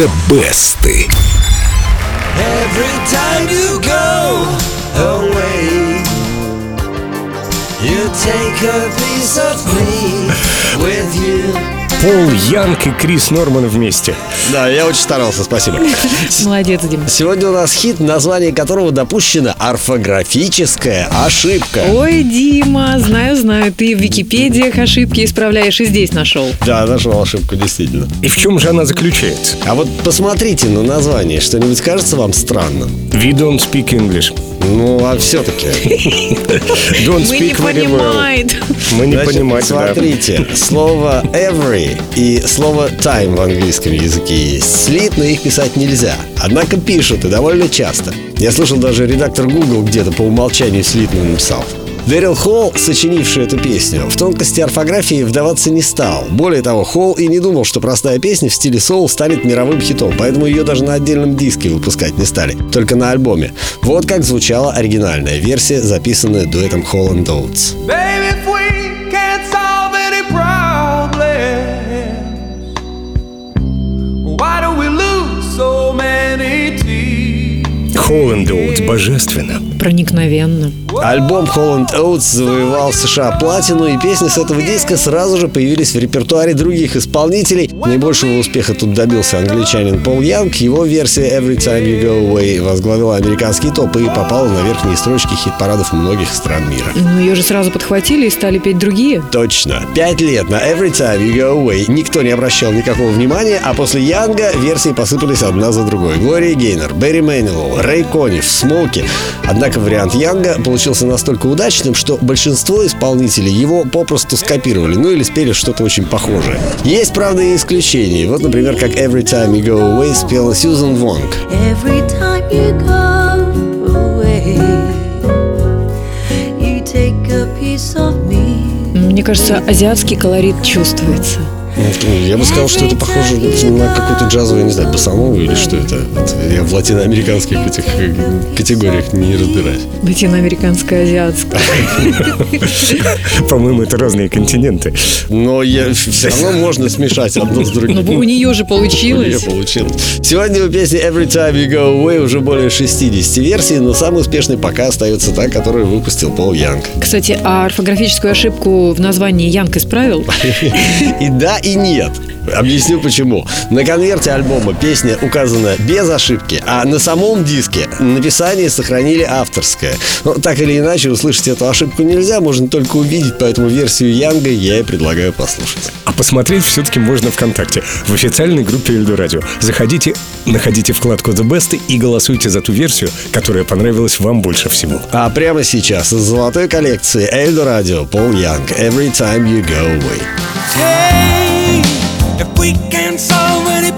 The Best. Every time you go away, you take a piece of me with you. Пол Янг и Крис Норман вместе. Да, я очень старался, спасибо. Молодец, Дима. Сегодня у нас хит, название которого допущена орфографическая ошибка. Ой, Дима, знаю, знаю, ты в Википедиях ошибки исправляешь и здесь нашел. Да, нашел ошибку, действительно. И в чем же она заключается? А вот посмотрите на название. Что-нибудь кажется вам странным? We don't speak English. Ну, а все-таки. Don't Мы не speak very well. понимаем. Мы не понимаем, смотрите, слово every и слово time в английском языке есть. Слитно их писать нельзя. Однако пишут и довольно часто. Я слышал, даже редактор Google где-то по умолчанию слитно написал. Дэрил Холл, сочинивший эту песню, в тонкости орфографии вдаваться не стал. Более того, Холл и не думал, что простая песня в стиле соул станет мировым хитом, поэтому ее даже на отдельном диске выпускать не стали, только на альбоме. Вот как звучала оригинальная версия, записанная дуэтом Холл and Oates. Baby, if we can't solve any problems, why do we lose so many tears? Холланд Оутс божественно. Проникновенно. Альбом Holland Oates завоевал в США платину, и песни с этого диска сразу же появились в репертуаре других исполнителей. Наибольшего успеха тут добился англичанин Пол Янг. Его версия Every Time You Go Away возглавила американский топ и попала на верхние строчки хит-парадов многих стран мира. Ну, ее же сразу подхватили и стали петь другие. Точно. Пять лет на Every Time You Go Away никто не обращал никакого внимания, а после Янга версии посыпались одна за другой. Глория Гейнер, Берри Мэнилл, Рэй Коннив, Смоки. Однако вариант Янга получился настолько удачным, что большинство исполнителей его попросту скопировали, ну или спели что-то очень похожее. Есть, правда, и исключения. Вот, например, как Every Time You Go Away спела Сьюзан Вонг. Every time you go away, you take a piece of me. Мне кажется, азиатский колорит чувствуется. Я бы сказал, что это похоже на какую-то джазовую, не знаю, басанову или что это. Вот я в латиноамериканских этих э, категориях не разбираюсь. Латиноамериканское, азиатское. По-моему, это разные континенты. Но я, все равно можно смешать одно с другим. Ну, у нее же У нее получилось. получилось. Сегодня у песни Every Time You Go Away уже более 60 версий, но самый успешный пока остается та, которую выпустил Пол Янг. Кстати, а орфографическую ошибку в названии Янг исправил? И да, и нет. Объясню почему. На конверте альбома песня указана без ошибки, а на самом диске написание сохранили авторское. Но так или иначе, услышать эту ошибку нельзя, можно только увидеть, поэтому версию Янга я и предлагаю послушать. А посмотреть все-таки можно ВКонтакте, в официальной группе Эльдо Радио. Заходите, находите вкладку The Best и голосуйте за ту версию, которая понравилась вам больше всего. А прямо сейчас из золотой коллекции Эльдо Радио Пол Янг Every Time You Go Away. Hey, if we can't solve any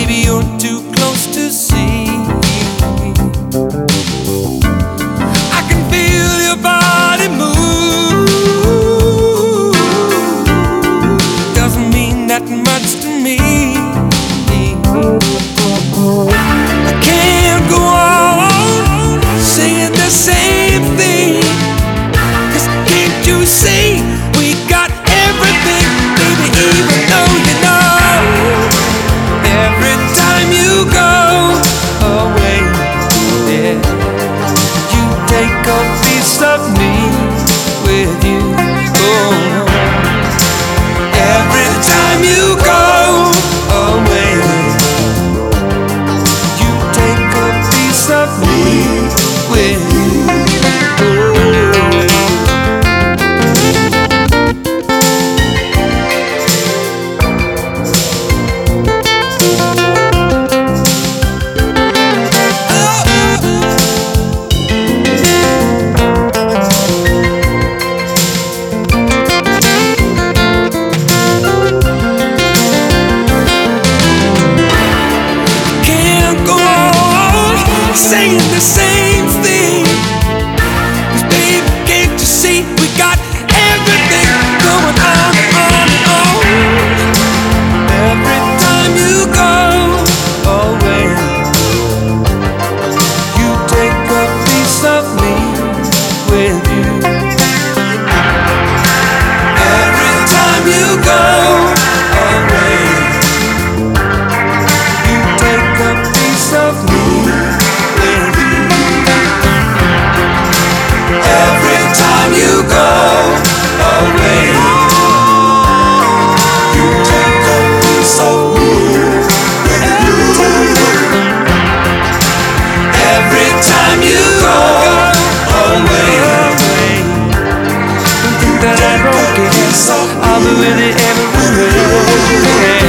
Maybe you're too close to see. I can feel your body move. Doesn't mean that much to me. with it every way.